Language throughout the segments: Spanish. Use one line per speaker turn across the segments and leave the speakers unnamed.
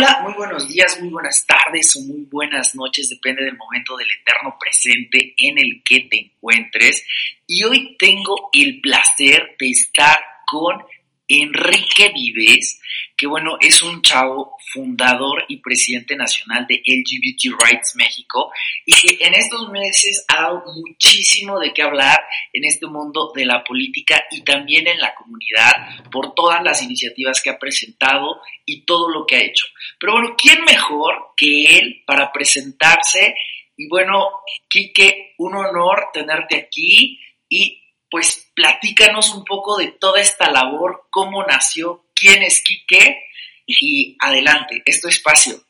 Hola, muy buenos días, muy buenas tardes o muy buenas noches, depende del momento del eterno presente en el que te encuentres. Y hoy tengo el placer de estar con Enrique Vives, que bueno, es un chavo fundador y presidente nacional de LGBT Rights México y que en estos meses ha dado muchísimo de qué hablar en este mundo de la política y también en la comunidad por todas las iniciativas que ha presentado y todo lo que ha hecho. Pero bueno, ¿quién mejor que él para presentarse? Y bueno, Quique, un honor tenerte aquí y pues platícanos un poco de toda esta labor, cómo nació, quién es Quique y adelante, es espacio.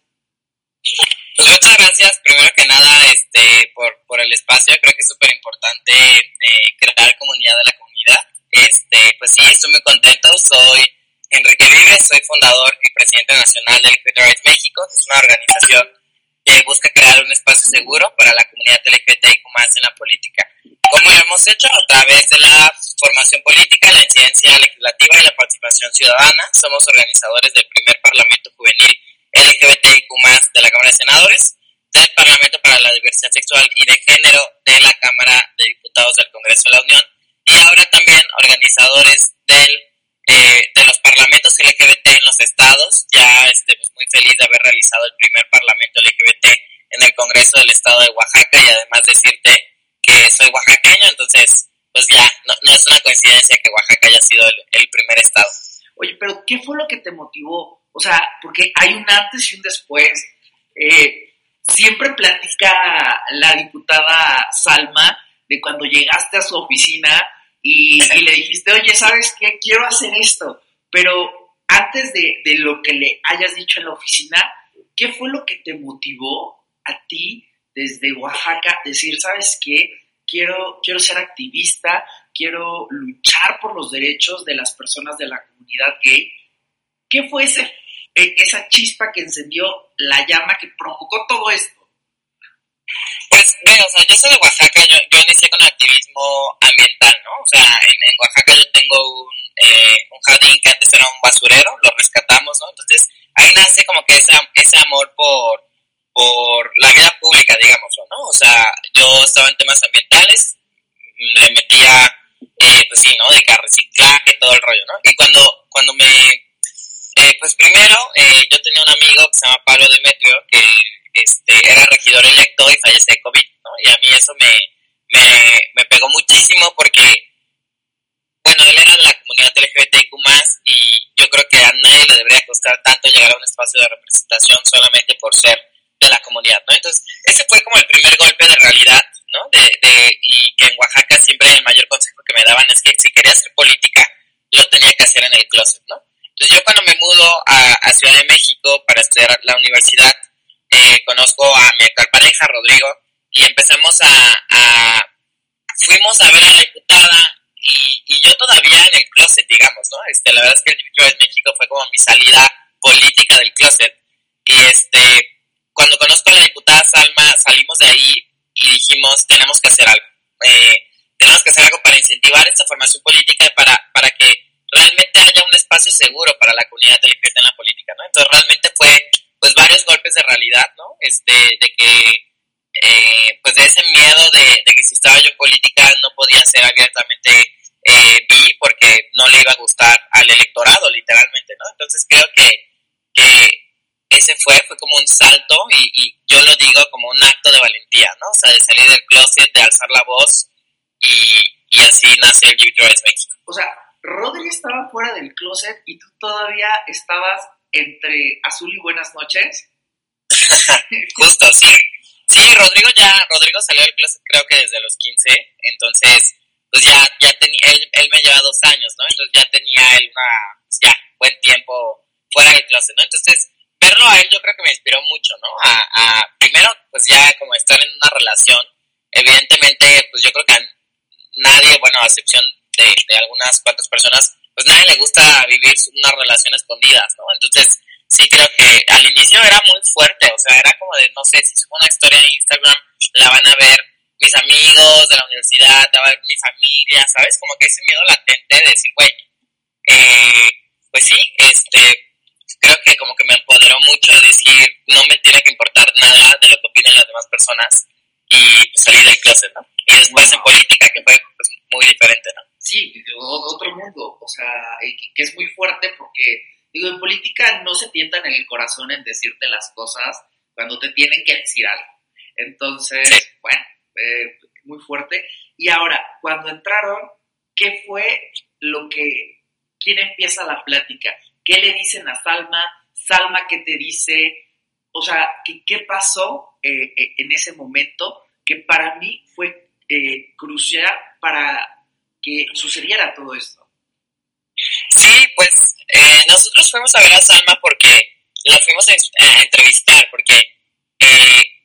Pues muchas gracias, primero que nada, este, por, por el espacio. Creo que es súper importante eh, crear comunidad de la comunidad. Este, pues sí, estoy muy contento. Soy Enrique Vives, soy fundador y presidente nacional del y la participación ciudadana. Somos organizadores del primer Parlamento Juvenil LGBTIQ de la Cámara de Senadores, del Parlamento para la Diversidad Sexual y de Género de la Cámara de Diputados del Congreso de la Unión y ahora también organizadores del, eh, de los parlamentos LGBT en los estados. Ya estamos muy feliz de haber realizado el primer Parlamento LGBT en el Congreso del Estado de Oaxaca y además decirte que soy oaxaqueño, entonces pues ya, no, es una coincidencia que Oaxaca haya sido el, primer estado.
Oye, pero ¿qué fue lo que te motivó? O sea, porque hay un antes y un después. Eh, siempre platica la diputada Salma de cuando llegaste a su oficina y, le dijiste, oye, ¿sabes qué? Quiero hacer esto. Pero antes de, lo que le hayas dicho en la oficina, ¿qué fue lo que te motivó a ti desde Oaxaca decir, ¿sabes qué? Quiero, quiero ser activista, quiero luchar por los derechos de las personas de la comunidad gay. ¿Qué fue ese, e, esa chispa que encendió la llama que provocó todo esto?
Pues, ve, o sea, yo soy de Oaxaca, yo, yo inicié con activismo ambiental, ¿no? O sea, en, Oaxaca yo tengo un, eh, un, jardín que antes era un basurero, lo rescatamos, ¿no? Entonces, ahí nace como que ese, ese amor por, por la vida pública, digamos, ¿no? O sea, yo estaba en temas ambientales, me metía, eh, que reciclaje, todo el rollo, ¿no? Y cuando, cuando me, eh, pues primero, eh, yo tenía un amigo que se llama Pablo Demetrio, que este, era regidor electo y falleció de COVID, ¿no? Y a mí eso me, me, me pegó muchísimo porque, bueno, él era de la comunidad LGBTIQ+, y yo creo que a nadie le debería costar tanto llegar a un espacio de representación solamente por ser de la comunidad, ¿no? Entonces, ese fue como el primer golpe de realidad, ¿no? De, de, y que en Oaxaca siempre el mayor consejo que me daban es que si quería hacer política, lo tenía que hacer en el closet, ¿no? Entonces yo cuando me mudo a, Ciudad de México para estudiar la universidad, eh, conozco a mi actual pareja, Rodrigo, y empezamos a, fuimos a ver a la diputada y, yo todavía en el closet, digamos, ¿no? Este, la verdad es que el de México fue como mi salida política del closet. Y este, cuando conozco a la diputada Salma, salimos de ahí y dijimos, tenemos que hacer algo. Eh, tenemos que hacer algo para incentivar esta formación política y para, para que realmente haya un espacio seguro para la comunidad LGBT en la política, ¿no? Entonces realmente fue, pues, varios golpes de realidad, ¿no? Este, de que, eh, pues, de ese miedo de, de, que si estaba yo en política no podía ser abiertamente eh, bi porque no le iba a gustar al electorado, literalmente, ¿no? Entonces creo que, que ese fue, fue como un salto y, yo lo digo como un acto de valentía, ¿no? O sea, de salir del closet, de alzar la voz y, y así nace el Youth México.
O sea, Rodri estaba fuera del closet y tú todavía estabas entre azul y buenas noches.
Justo, sí. Sí, Rodrigo ya, Rodrigo salió del closet creo que desde los 15, entonces, pues ya, ya tenía, él, él me lleva dos años, ¿no? Entonces ya tenía él una, pues ya, buen tiempo fuera del closet, ¿no? Entonces, verlo a él yo creo que me inspiró mucho, ¿no? A, a, primero, pues ya como estar en una relación, evidentemente, pues yo creo que a nadie, bueno, a excepción de, de algunas cuantas personas, pues nadie le gusta vivir una relación escondida, ¿no? Entonces, sí creo que al inicio era muy fuerte, o sea, era como de, no sé, si subo una historia en Instagram, la van a ver mis amigos de la universidad, la va a ver mi familia, ¿sabes? Como que ese miedo latente de decir, güey, eh, pues sí, este, creo que como que me empoderó mucho de decir, no me tiene que importar nada de lo que opinan las demás personas y salir del closet, ¿no? Y después en política, que fue pues, muy diferente, ¿no?
Sí, otro mundo, o sea, que es muy fuerte porque, digo, en política no se tientan en el corazón en decirte las cosas cuando te tienen que decir algo. Entonces, bueno, eh, muy fuerte. Y ahora, cuando entraron, ¿qué fue lo que, quién empieza la plática? ¿Qué le dicen a Salma? Salma, ¿qué te dice? O sea, ¿qué, qué pasó eh, eh, en ese momento que para mí fue crucial para que sucediera todo esto?
Sí, pues nosotros fuimos a ver a Salma porque la fuimos a, entrevistar, porque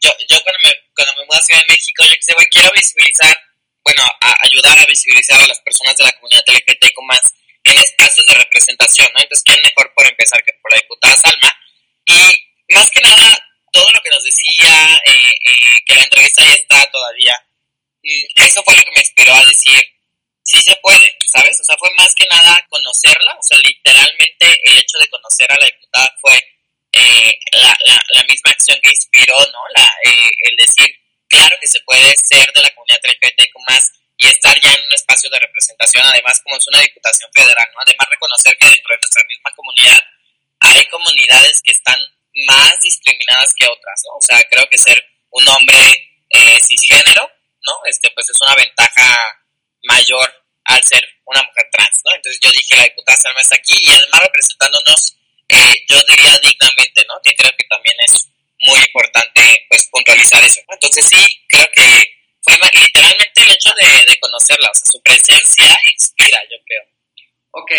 yo, yo cuando me, cuando me mudé a Ciudad de México, yo güey, quiero visibilizar, bueno, ayudar a visibilizar a las personas de la comunidad LGBTQ más en espacios de representación, ¿no? Entonces, ¿quién mejor por empezar que por la diputada Salma? Y más que nada, todo lo que nos decía, eh, eh, que la entrevista ya está todavía, eso fue lo que me inspiró a decir, sí se puede, ¿sabes? O sea, fue más que nada conocerla, o sea, literalmente el hecho de conocer a la diputada fue eh, la, la, misma acción que inspiró, ¿no? La, eh, el decir, claro que se puede ser de la comunidad LGBTQ más y estar ya en un espacio de representación, además como es una diputación federal, ¿no? Además reconocer que dentro de nuestra misma comunidad hay comunidades que están más discriminadas que otras, ¿no? O sea, creo que ser un hombre eh, cisgénero, ¿no? Este, pues es una ventaja mayor al ser una mujer trans, ¿no? Entonces yo dije, la diputada Salma está aquí y además representándonos eh, yo diría dignamente, ¿no? Yo creo que también es muy importante, pues, puntualizar eso, Entonces sí, creo que fue literalmente el hecho de, de conocerla, o sea, su presencia inspira, yo creo.
Ok,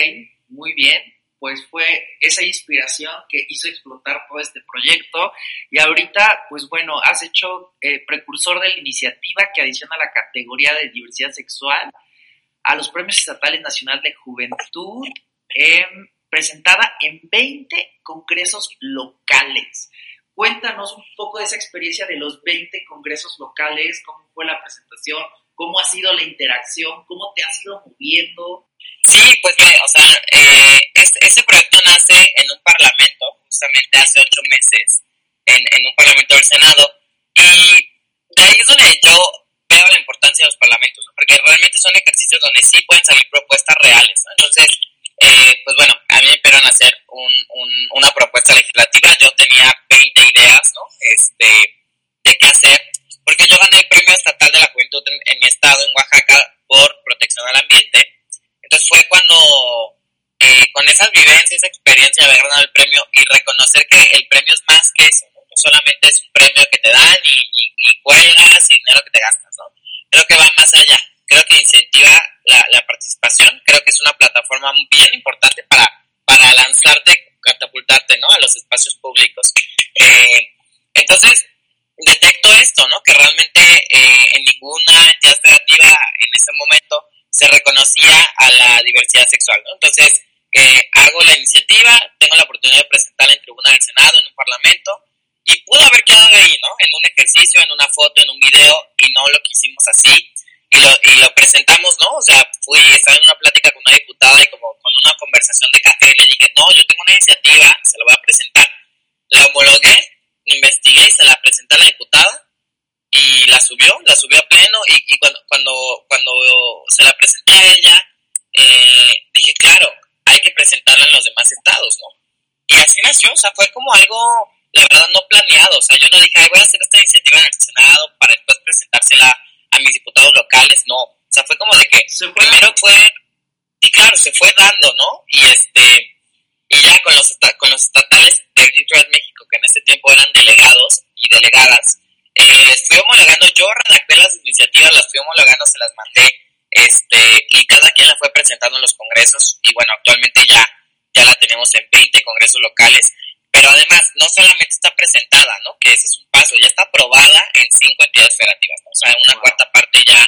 muy bien pues fue esa inspiración que hizo explotar todo este proyecto y ahorita, pues bueno, has hecho eh, precursor de la iniciativa que adiciona la categoría de diversidad sexual a los Premios Estatales Nacional de Juventud. Eh, presentada en 20 congresos locales. Cuéntanos un poco de esa experiencia de los 20 congresos locales, cómo fue la presentación, cómo ha sido la interacción, cómo te has ido moviendo.
Sí, pues, o sea, eh, ese proyecto nace en un parlamento, justamente hace ocho meses, en, en un parlamento del Senado, y de ahí es donde yo veo la importancia de los parlamentos, porque realmente son ejercicios donde sí pueden salir propuestas reales. Entonces, eh, pues bueno, a mí me pidieron hacer un, una propuesta legislativa, yo tenía 20 ideas, ¿no? Este, de qué hacer, estatal de la juventud en, mi estado, en Oaxaca, por protección al ambiente. Entonces fue cuando, eh, con esas vivencias, esa experiencia de haber ganado el premio y reconocer que el premio es más que eso, ¿no? solamente es un premio que te dan y, y, y y dinero que te gastas, ¿no? Creo que va más allá creo que incentiva la, participación, creo que es una plataforma bien importante para, para lanzarte, catapultarte, ¿no? A los espacios públicos. Eh, entonces, detecto esto, ¿no? Que realmente eh, en ninguna entidad federativa en ese momento se reconocía a la diversidad sexual, ¿no? Entonces, eh, hago la iniciativa, tengo la oportunidad de presentarla en tribuna del Senado, en un parlamento, y pudo haber quedado ahí, ¿no? En un ejercicio, en una foto, en un video, y no lo quisimos así y lo, y lo presentamos, ¿no? O sea, fui, estaba en una plática con una diputada y como con una conversación de café le dije, no, yo tengo una iniciativa, se la voy a presentar. La homologué, investigué y se la presenté a la diputada y la subió, la subió a pleno y, y cuando, cuando, cuando se la presenté a ella, eh, dije, claro, hay que presentarla en los demás estados, ¿no? Y así nació, o sea, fue como algo, la verdad, no planeado, o sea, yo no dije, voy a hacer esta iniciativa en el Senado para después presentársela a mis diputados locales, no. O sea, fue como de que primero fue, y claro, se fue dando, ¿no? Y este, y ya con los, con los estatales de Detroit México, que en ese tiempo eran delegados y delegadas, eh, les fui homologando, yo redacté las iniciativas, las fui homologando, se las mandé, este, y cada quien la fue presentando en los congresos, y bueno, actualmente ya, ya la tenemos en 20 congresos locales, pero además no solamente está presentada, ¿no? Que ese es un paso, ya está aprobada en cinco entidades federativas, ¿no? O sea, una cuarta parte ya,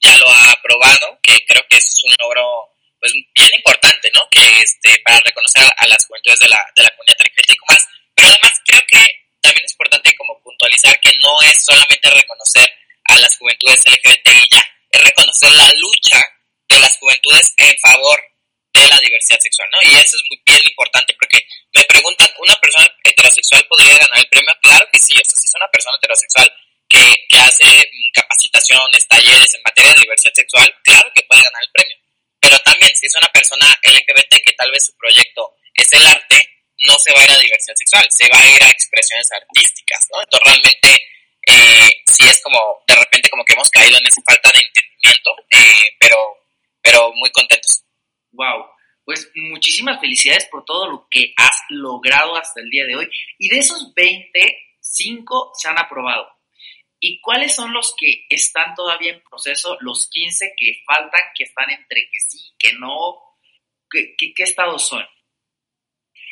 ya lo ha aprobado, que creo que eso es un logro pues bien importante, ¿no? Que este, para reconocer a las juventudes de la, de la comunidad y más. Pero además creo que también es importante como puntualizar que no es solamente reconocer a las juventudes LGBT y ya, es reconocer la lucha de las juventudes en favor de ¿no? Y eso es muy bien importante porque me preguntan, ¿una persona heterosexual podría ganar el premio? Claro que sí, si es una persona heterosexual que, que hace mm, capacitaciones, talleres en materia de diversidad sexual, claro que puede ganar el premio. Pero también, si es una persona LGBT que tal vez su proyecto es el arte, no se va a ir a diversidad sexual, se va a ir a expresiones artísticas, ¿no? Entonces realmente eh, sí es como, de repente como que hemos caído en esa falta de entendimiento, eh, pero, pero muy contentos.
Wow. Pues muchísimas felicidades por todo lo que has logrado hasta el día de hoy. Y de esos 20, 5 se han aprobado. ¿Y cuáles son los que están todavía en proceso? Los 15 que faltan, que están entre que sí, que no. ¿Qué, qué, qué estados son?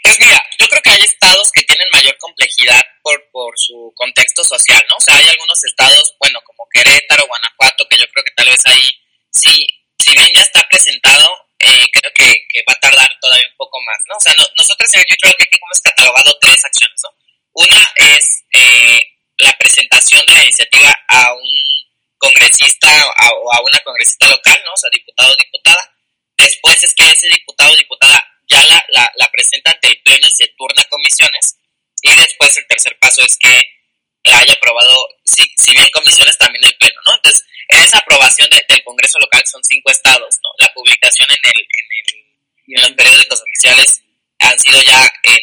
Pues mira, yo creo que hay estados que tienen mayor complejidad por, por su contexto social, ¿no? O sea, hay algunos estados, bueno, como Querétaro, Guanajuato, que yo creo que tal vez ahí, sí, si bien ya está presentado, eh, creo que, que, va a tardar todavía un poco más, ¿no? O sea, no, nosotros en el creo que hemos catalogado tres acciones, ¿no? Una es eh, la presentación de la iniciativa a un congresista o a una congresista local, ¿no? O sea, diputado o diputada. Después es que ese diputado o diputada ya la, la, presenta ante el Pleno y se turna a comisiones. Y después el tercer paso es que la haya aprobado, si, si bien comisiones, también el Pleno, ¿no? Entonces, en esa aprobación de, del Congreso local son cinco estados, ¿no? La publicación en, el, en, el, en los periódicos oficiales ya en,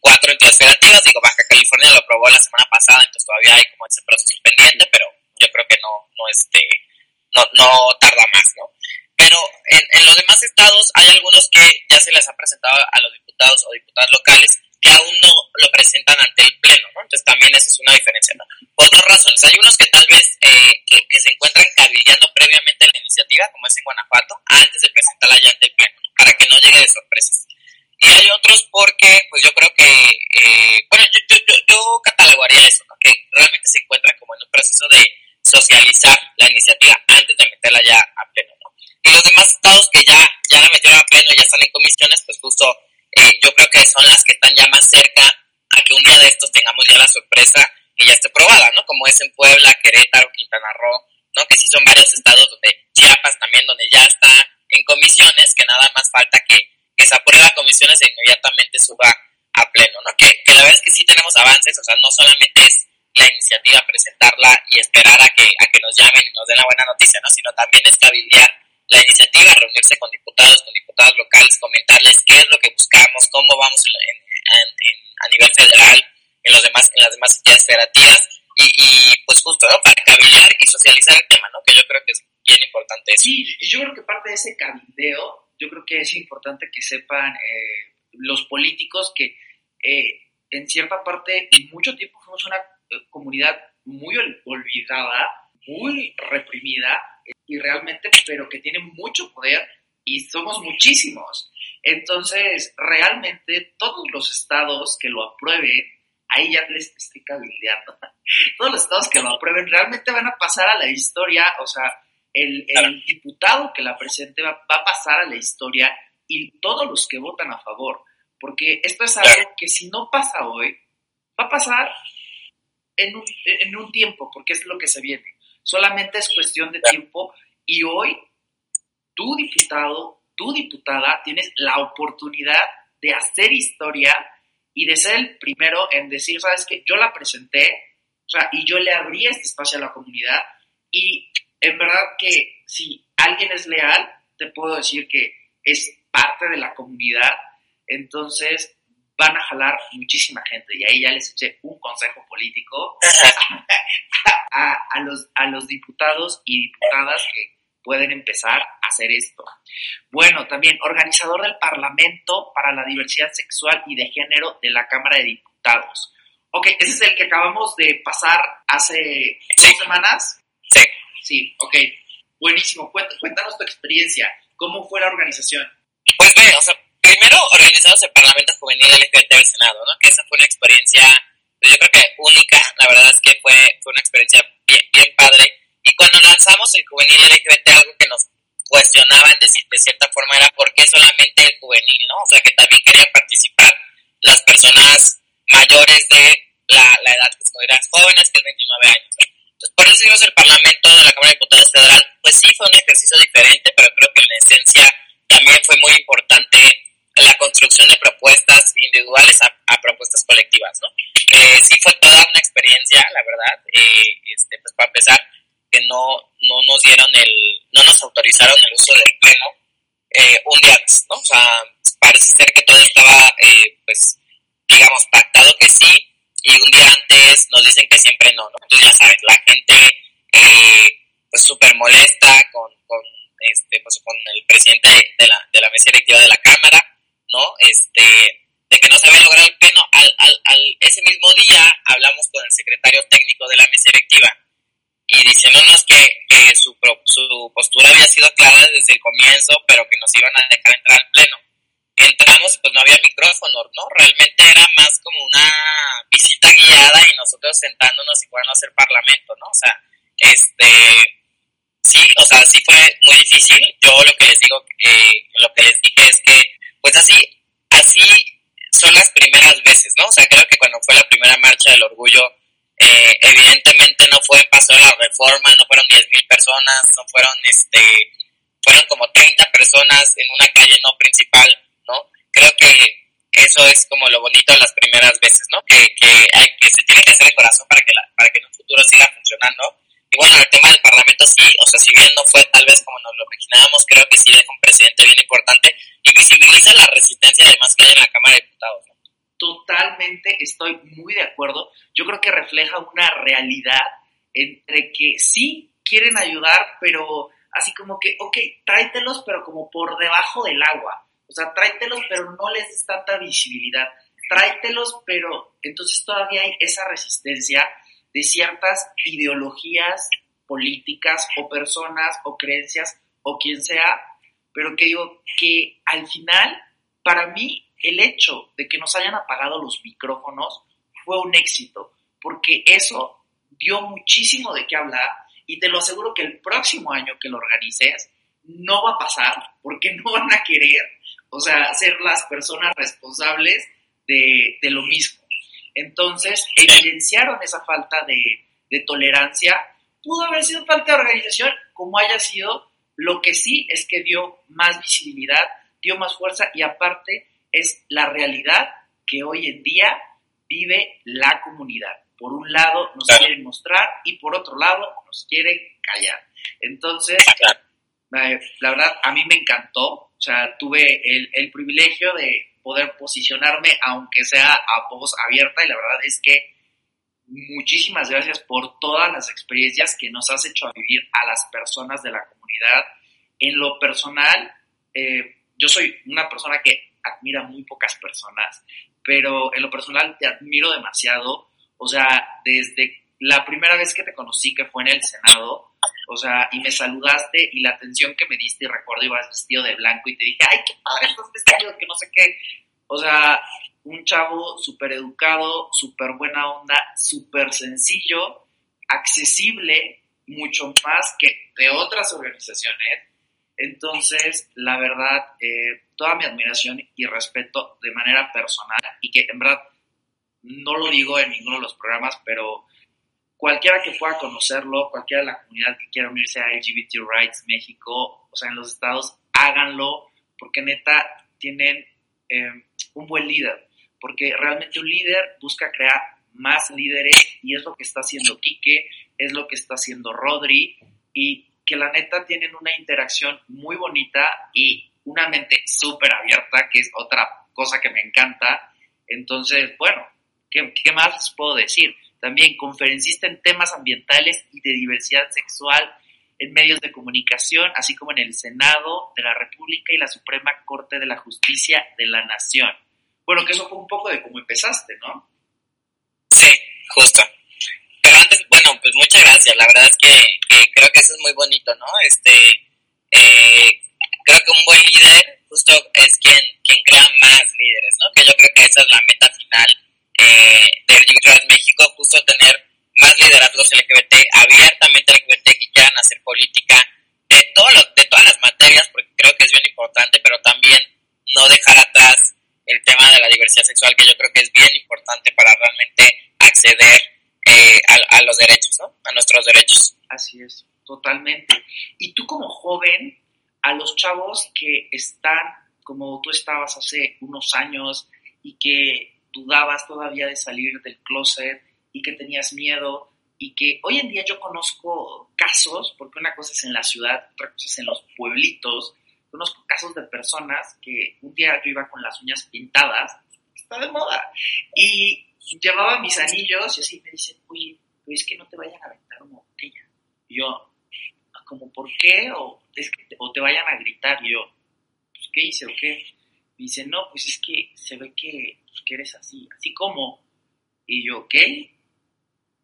cuatro entidades federativas. Digo, Baja California lo aprobó la semana pasada, entonces todavía hay como ese proceso pendiente, pero yo creo que no, no, este, no, no tarda más, ¿no? Pero en, en, los demás estados hay algunos que ya se les ha presentado a los diputados o diputadas locales que aún no lo presentan ante el Pleno, ¿no? Entonces también esa es una diferencia, ¿no? Por dos razones. Hay unos que tal vez eh, que, se encuentran cabildeando previamente la iniciativa, como es en Guanajuato, antes de presentarla ya ante el Pleno, ¿no? para que no llegue de sorpresas. Y hay otros porque, pues yo creo que, eh, bueno, yo, yo, yo, yo catalogaría eso. Que realmente se encuentran como en un proceso de socializar la iniciativa antes de meterla ya a Pleno, ¿no? Y los demás estados que ya, ya la metieron a pleno y ya están en comisiones, pues justo eh, yo creo que son las que están ya más cerca a que un día de estos tengamos ya la sorpresa que ya esté probada, ¿no? Como es en Puebla, Querétaro, Quintana Roo, ¿no? Que sí son varios estados donde Chiapas también, donde ya está en comisiones, que nada más falta que, que se apruebe a comisiones e inmediatamente suba a pleno, ¿no? Que, que la verdad es que sí tenemos avances, o sea, no solamente es la iniciativa presentarla y esperar a que, a que nos llamen y nos den la buena noticia, ¿no? Sino también es cabildear la iniciativa, reunirse con diputados, con diputadas locales, comentarles qué es lo que buscamos, cómo vamos en, en, en, a nivel federal, en, los demás, en las demás federativas, y, y, pues justo, ¿no? Para cabildear y socializar el tema, ¿no? Que yo creo que es bien importante eso.
Sí, yo creo que parte de ese cabildeo, yo creo que es importante que sepan eh, los políticos que eh, en cierta parte, mucho tiempo fuimos una eh, comunidad muy olvidada, muy reprimida, y realmente, pero que tiene mucho poder y somos muchísimos. Entonces, realmente todos los estados que lo aprueben, ahí ya les estoy cabildeando, todos los estados que lo aprueben realmente van a pasar a la historia, o sea, el, el diputado que la presente va, va, a pasar a la historia y todos los que votan a favor, porque esto es algo que si no pasa hoy, va a pasar en un, en un tiempo, porque es lo que se viene. Solamente es cuestión de tiempo y hoy tu diputado, tu diputada, tienes la oportunidad de hacer historia y de ser el primero en decir, sabes que yo la presenté, o sea, y yo le abrí este espacio a la comunidad y en verdad que si alguien es leal, te puedo decir que es parte de la comunidad, entonces van a jalar muchísima gente y ahí ya les eché un consejo político a, a, los, a los diputados y diputadas que pueden empezar a hacer esto. Bueno, también organizador del Parlamento para la Diversidad Sexual y de Género de la Cámara de Diputados. Ok, ese es el que acabamos de pasar hace semanas.
Sí.
Ok. Buenísimo. Cuéntanos tu experiencia. ¿Cómo fue la organización?
Pues bueno, o sea, primero organizamos el Parlamento Juvenil LGBT del Senado, ¿no? Que esa fue una experiencia, pues yo creo que única, la verdad es que fue, fue una experiencia bien, padre. Y cuando lanzamos el Juvenil LGBT, algo que nos cuestionaban de, de cierta forma era por qué solamente el juvenil, ¿no? O sea, que también querían participar las personas mayores de la, la edad que consideras jóvenes, que es 29 años. ¿no? Por eso hicimos el Parlamento de la Cámara de Diputados Federal, pues sí fue un ejercicio diferente, pero creo que en esencia también fue muy importante la construcción de propuestas individuales a, propuestas colectivas, ¿no? Eh, sí fue toda una experiencia, la verdad, eh, este, pues para empezar, porque no, no nos dieron el, no nos autorizaron el uso del pleno eh, un día antes, ¿no? O sea, parece ser que todo estaba, eh, pues, digamos, pactado que sí, y un día antes nos dicen que siempre no, ¿no? Entonces ya sabes, la gente eh, pues súper molesta con, con, este, pues, con el presidente de la, de la mesa directiva de la Cámara, ¿no? Este, de que no se había logrado el pleno, al, al, al, ese mismo día hablamos con el secretario técnico de la mesa directiva y diciéndonos que, que su, su postura había sido clara desde el comienzo, pero que nos iban a dejar entrar al pleno entramos pues no había micrófono, ¿no? Realmente era más como una visita guiada y nosotros sentándonos y jugando a hacer parlamento, ¿no? O sea, este, sí, o sea, sí fue muy difícil. Yo lo que les digo, eh, lo que les dije es que, pues así, así son las primeras veces, ¿no? O sea, creo que cuando fue la primera marcha del orgullo, eh, evidentemente no fue, pasó la reforma, no fueron 10.000 personas, no fueron, este, fueron como 30 personas en una calle no principal, eso es como lo bonito de las primeras veces, ¿no? Que, que, hay, que se tiene que hacer el corazón para que, la, para que en un futuro siga funcionando. Y bueno, el tema del Parlamento sí, o sea, si bien no fue tal vez como nos lo imaginábamos, creo que sí deja un presidente bien importante y visibiliza la resistencia además que hay en la Cámara de Diputados. ¿no?
Totalmente, estoy muy de acuerdo. Yo creo que refleja una realidad entre que sí quieren ayudar, pero así como que, ok, tráetelos, pero como por debajo del agua. O sea, tráetelos, pero no les des tanta visibilidad. Tráetelos, pero entonces todavía hay esa resistencia de ciertas ideologías políticas o personas o creencias o quien sea, pero que digo que al final, para mí, el hecho de que nos hayan apagado los micrófonos fue un éxito, porque eso dio muchísimo de qué hablar y te lo aseguro que el próximo año que lo organices no va a pasar porque no van a querer o sea, ser las personas responsables de, de lo mismo. Entonces, evidenciaron esa falta de, de, tolerancia. Pudo haber sido falta de organización, como haya sido. Lo que sí es que dio más visibilidad, dio más fuerza y aparte es la realidad que hoy en día vive la comunidad. Por un lado nos quieren mostrar y por otro lado nos quieren callar. Entonces, la verdad, a mí me encantó. O sea, tuve el, el, privilegio de poder posicionarme, aunque sea a voz abierta, y la verdad es que muchísimas gracias por todas las experiencias que nos has hecho vivir a las personas de la comunidad. En lo personal, eh, yo soy una persona que admira muy pocas personas, pero en lo personal te admiro demasiado. O sea, desde la primera vez que te conocí, que fue en el Senado, o sea, y me saludaste y la atención que me diste, y recuerdo, ibas vestido de blanco y te dije, ay, qué padre estás vestido, que no sé qué. O sea, un chavo súper educado, súper buena onda, súper sencillo, accesible, mucho más que de otras organizaciones. Entonces, la verdad, eh, toda mi admiración y respeto de manera personal y que en verdad no lo digo en ninguno de los programas, pero cualquiera que pueda conocerlo, cualquiera de la comunidad que quiera unirse a LGBT Rights México, o sea, en los estados, háganlo, porque neta tienen eh, un buen líder, porque realmente un líder busca crear más líderes y es lo que está haciendo Quique, es lo que está haciendo Rodri y que la neta tienen una interacción muy bonita y una mente súper abierta, que es otra cosa que me encanta. Entonces, bueno, ¿qué, qué más puedo decir? También conferencista en temas ambientales y de diversidad sexual en medios de comunicación, así como en el Senado de la República y la Suprema Corte de la Justicia de la Nación. Bueno, que eso fue un poco de cómo empezaste, ¿no?
Sí, justo. Pero antes, bueno, pues muchas gracias. La verdad es que, creo que eso es muy bonito, ¿no? Este, eh, creo que un buen líder justo es quien, quien crea más líderes, ¿no? Que yo creo que esa es la meta final eh, del Trans México, justo tener más liderazgos LGBT, abiertamente LGBT que quieran hacer política de, todo de todas las materias, porque creo que es bien importante, pero también no dejar atrás el tema de la diversidad sexual, que yo creo que es bien importante para realmente acceder eh, a, a, los derechos, ¿no? A nuestros derechos.
Así es, totalmente. Y tú como joven, a los chavos que están como tú estabas hace unos años y que dudabas todavía de salir del closet y que tenías miedo y que hoy en día yo conozco casos, porque una cosa es en la ciudad, otra cosa es en los pueblitos, conozco casos de personas que un día yo iba con las uñas pintadas, está de moda, y llevaba mis anillos y así me dicen, oye, es que no te vayan a aventar una botella. Y yo, como, ¿por qué? O, es que te, o te vayan a gritar. Y yo, pues, ¿qué hice o qué? Me dice, no, pues es que se ve que, eres así, así como. Y yo, ¿qué?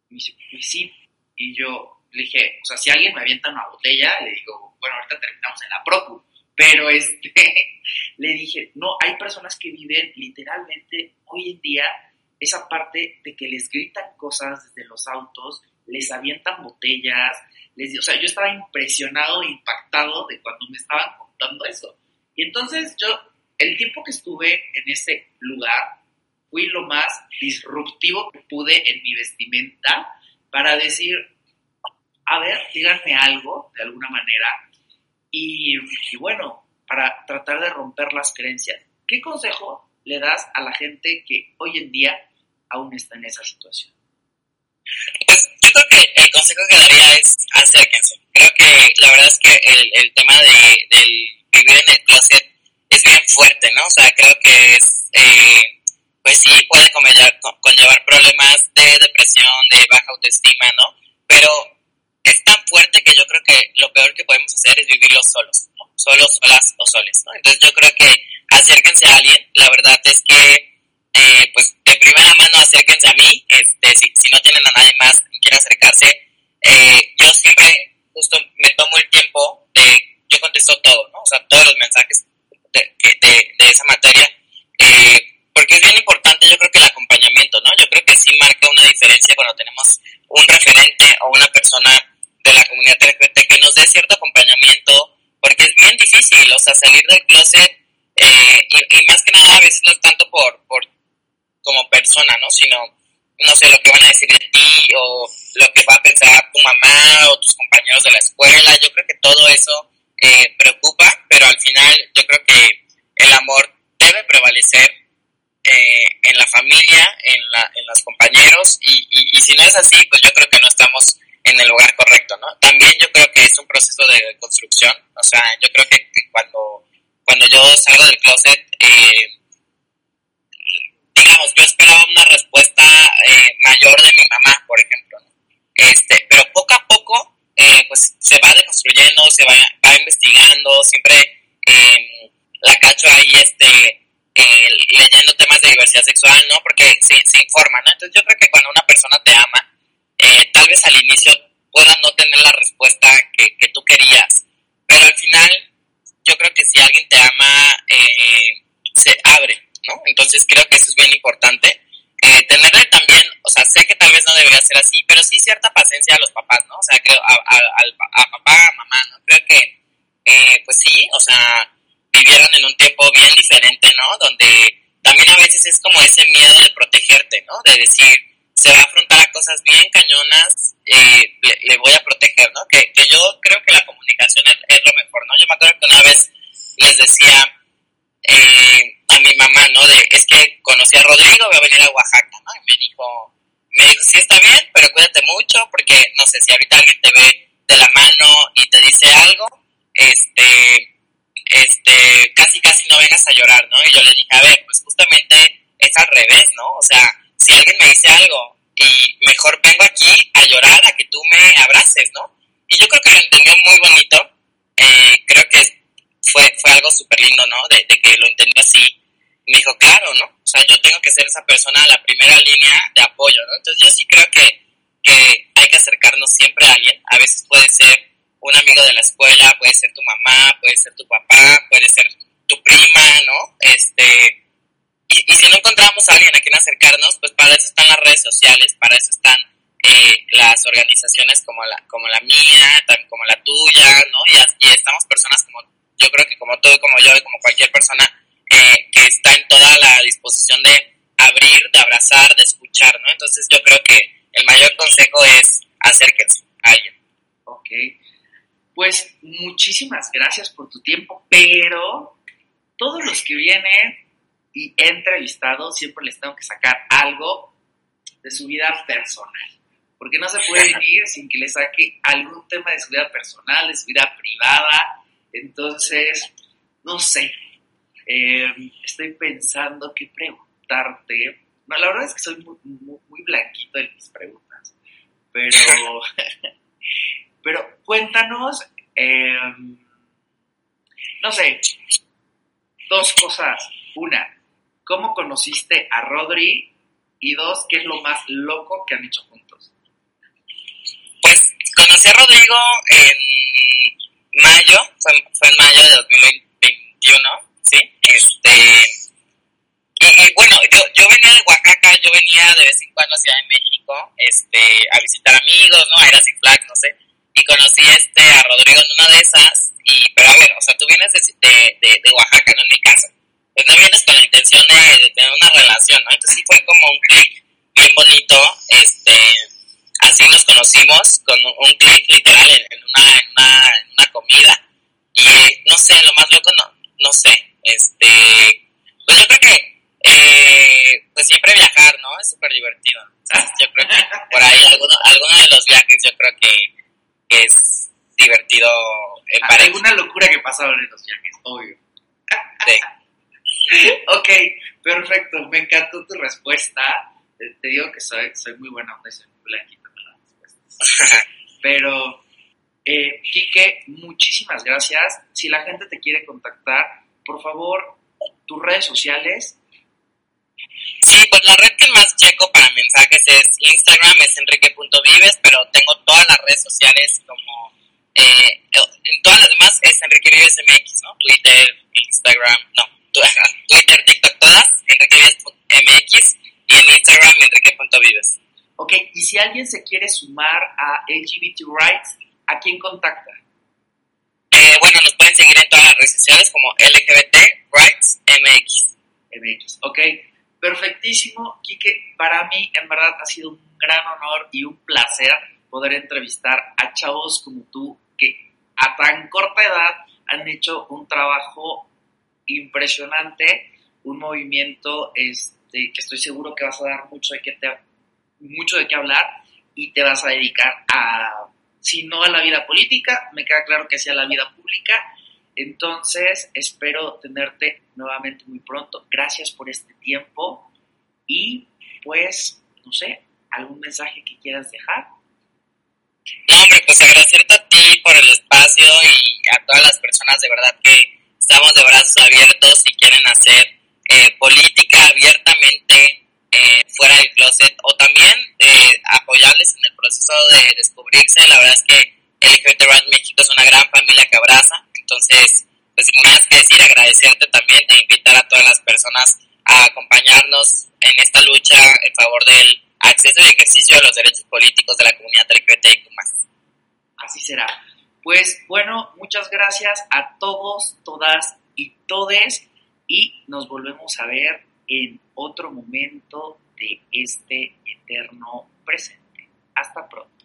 Me dice, pues sí. Y yo le dije, o sea, si alguien me avienta una botella, le digo, bueno, ahorita terminamos en la Procu. Pero este, le dije, no, hay personas que viven literalmente hoy en día esa parte de que les gritan cosas desde los autos, les avientan botellas, les, o sea, yo estaba impresionado, impactado de cuando me estaban contando eso. Y entonces yo, el tiempo que estuve en ese lugar, fui lo más disruptivo que pude en mi vestimenta para decir, a ver, díganme algo de alguna manera. Y, y bueno, para tratar de romper las creencias. ¿Qué consejo le das a la gente que hoy en día aún está en esa situación?
Pues yo creo que el consejo que daría es acérquense. Creo que la verdad es que el, el tema de, del vivir en el closet es bien fuerte, ¿no? O sea, creo que es, eh, pues sí, puede conllevar, conllevar problemas de depresión, de baja autoestima, ¿no? Pero es tan fuerte que yo creo que lo peor que podemos hacer es vivirlo solos, ¿no? Solos, solas o soles, ¿no? Entonces yo creo que acérquense a alguien. La verdad es que eh, pues de primera mano acérquense a mí, este, si, si no tienen a nadie más que quiera acercarse, eh, yo siempre justo me tomo el tiempo de, yo contesto todo, ¿no? O sea, todos los mensajes de, de, de esa materia, eh, porque es bien importante marca una diferencia cuando tenemos un referente o una persona de la comunidad LGBT que nos dé cierto acompañamiento, porque es bien difícil, o sea, salir del closet eh, y, y, más que nada a veces no es tanto por, por como persona, ¿no? Sino, no sé, lo que van a decir de ti o lo que va a pensar tu mamá o tus compañeros de la escuela. Yo creo que todo eso eh, preocupa, pero al final yo creo que el amor debe prevalecer eh, en la familia, en, la, en los compañeros y, y, y, si no es así, pues yo creo que no estamos en el lugar correcto, ¿no? También yo creo que es un proceso de construcción, o sea, yo creo que, cuando, cuando yo salgo del closet, eh, digamos, yo esperaba una respuesta eh, mayor de mi mamá, por ejemplo, ¿no? este, pero poco a poco, eh, pues se va deconstruyendo, se va, va investigando, siempre eh, la cacho ahí, este, leyendo temas de diversidad sexual, ¿no? Porque se, se informa, ¿no? Entonces yo creo que cuando una persona te ama, tal vez al inicio pueda no tener la respuesta que, que, tú querías, pero al final yo creo que si alguien te ama, se abre, ¿no? Entonces creo que eso es bien importante. Eh, tenerle también, o sea, sé que tal vez no debería ser así, pero sí cierta paciencia a los papás, ¿no? O sea, creo, a, a, a, a papá, a mamá, ¿no? Creo que, eh, pues sí, o sea, bien diferente, ¿no? Donde también a veces es como ese miedo de protegerte, ¿no? De decir, se va a afrontar a cosas bien cañonas, eh, le, le, voy a proteger, ¿no? Que, que yo creo que la comunicación es, es, lo mejor, ¿no? Yo me acuerdo que una vez les decía, eh, a mi mamá, ¿no? De, es que conocí a Rodrigo, voy a venir a Oaxaca, ¿no? Y me dijo, me dijo, sí está bien, pero cuídate mucho, porque, no sé, si ahorita alguien te ve de la mano y te dice algo, este, este, casi casi no vengas a llorar, ¿no? Y yo le dije, a ver, pues justamente es al revés, ¿no? O sea, si alguien me dice algo y mejor vengo aquí a llorar a que tú me abraces, ¿no? Y yo creo que lo entendió muy bonito, eh, creo que fue, fue algo súper lindo, ¿no? De, que lo entendió así. Me dijo, claro, ¿no? O sea, yo tengo que ser esa persona la primera línea de apoyo, ¿no? Entonces yo sí creo que, que hay que acercarnos siempre a alguien. A veces puede ser un amigo de la escuela, puede ser tu mamá, puede ser tu papá, puede ser tu prima, ¿no? Este, y, si no encontramos a alguien a quien acercarnos, pues para eso están las redes sociales, para eso están eh, las organizaciones como la, como la mía, como la tuya, ¿no? Y, estamos personas como yo creo que como tú, como yo como cualquier persona eh, que está en toda la disposición de abrir, de abrazar, de escuchar, ¿no? Entonces yo creo que el mayor consejo es acérquense a alguien.
Ok. Pues muchísimas gracias por tu tiempo, pero todos los que vienen y he entrevistado siempre les tengo que sacar algo de su vida personal. porque no se puede ir sin que le saque algún tema de su vida personal, de su vida privada. Entonces, no sé, eh, estoy pensando qué preguntarte. La verdad es que soy muy, muy, blanquito en mis preguntas, pero, pero cuéntanos, eh, no sé, dos cosas. Una, ¿cómo conociste a Rodri? Y dos, ¿qué es lo más loco que han hecho juntos?
Pues conocí a Rodrigo en mayo, fue, en mayo de 2021, ¿sí? Este, y, bueno, yo, yo venía de Oaxaca, yo venía de vez en cuando a México, este, a visitar amigos, ¿no? A ir a Flag, no sé, y conocí este, a Rodrigo en una de esas, y, pero a ver, o sea, tú vienes de, de, de Oaxaca, ¿no? En mi casa pues no vienes con la intención de, tener una relación, ¿no? Entonces sí fue como un clic bien bonito, este, así nos conocimos, con un, clic literal en, una, en, una, en una comida, y no sé, lo más loco, no, no sé, este, pues yo creo que, eh, pues siempre viajar, ¿no? Es súper divertido, Yo creo que por ahí alguno, alguno de los viajes yo creo que, es divertido
en pareja. Alguna locura que pasaron en los viajes, obvio. Sí. ok, perfecto. Me encantó tu respuesta. Te, digo que soy, soy muy buena onda y soy muy blanquita con las respuestas. Pero, eh, Quique, muchísimas gracias. Si la gente te quiere contactar, por favor, tus redes sociales.
Sí, pues la red que más checo para mensajes es Instagram, es enrique.vives, pero tengo todas las redes sociales como... Eh, en todas las demás es Enrique Vives MX, ¿no? Twitter, Instagram, no, Twitter, TikTok, todas, MX y en Instagram, enrique.vives.
Ok, y si alguien se quiere sumar a LGBT Rights, ¿a quién contacta?
Eh, bueno, nos pueden seguir en todas las redes sociales como LGBT Rights MX.
MX, ok. Perfectísimo, Kike. Para mí, en verdad, ha sido un gran honor y un placer poder entrevistar a chavos como tú que a tan corta edad han hecho un trabajo impresionante, un movimiento este, que estoy seguro que vas a dar mucho de, que te, mucho de qué hablar y te vas a dedicar a, si no a la vida política, me queda claro que sea a la vida pública. Entonces, espero tenerte nuevamente muy pronto. Gracias por este tiempo y pues, no sé, algún mensaje que quieras dejar.
No, hombre, pues agradecerte a ti por el espacio y a todas las personas de verdad que estamos de brazos abiertos y quieren hacer eh, política abiertamente eh, fuera del closet o también eh, apoyarles en el proceso de descubrirse. La verdad es que LGBT Brand México es una gran familia que abraza, entonces, pues sin más que decir, agradecerte también e invitar a todas las personas a acompañarnos en esta lucha en favor del acceso y ejercicio de los derechos políticos de la comunidad LGBTIQ+.
Así será. Pues bueno, muchas gracias a todos, todas y todes y nos volvemos a ver en otro momento de este eterno presente. Hasta pronto.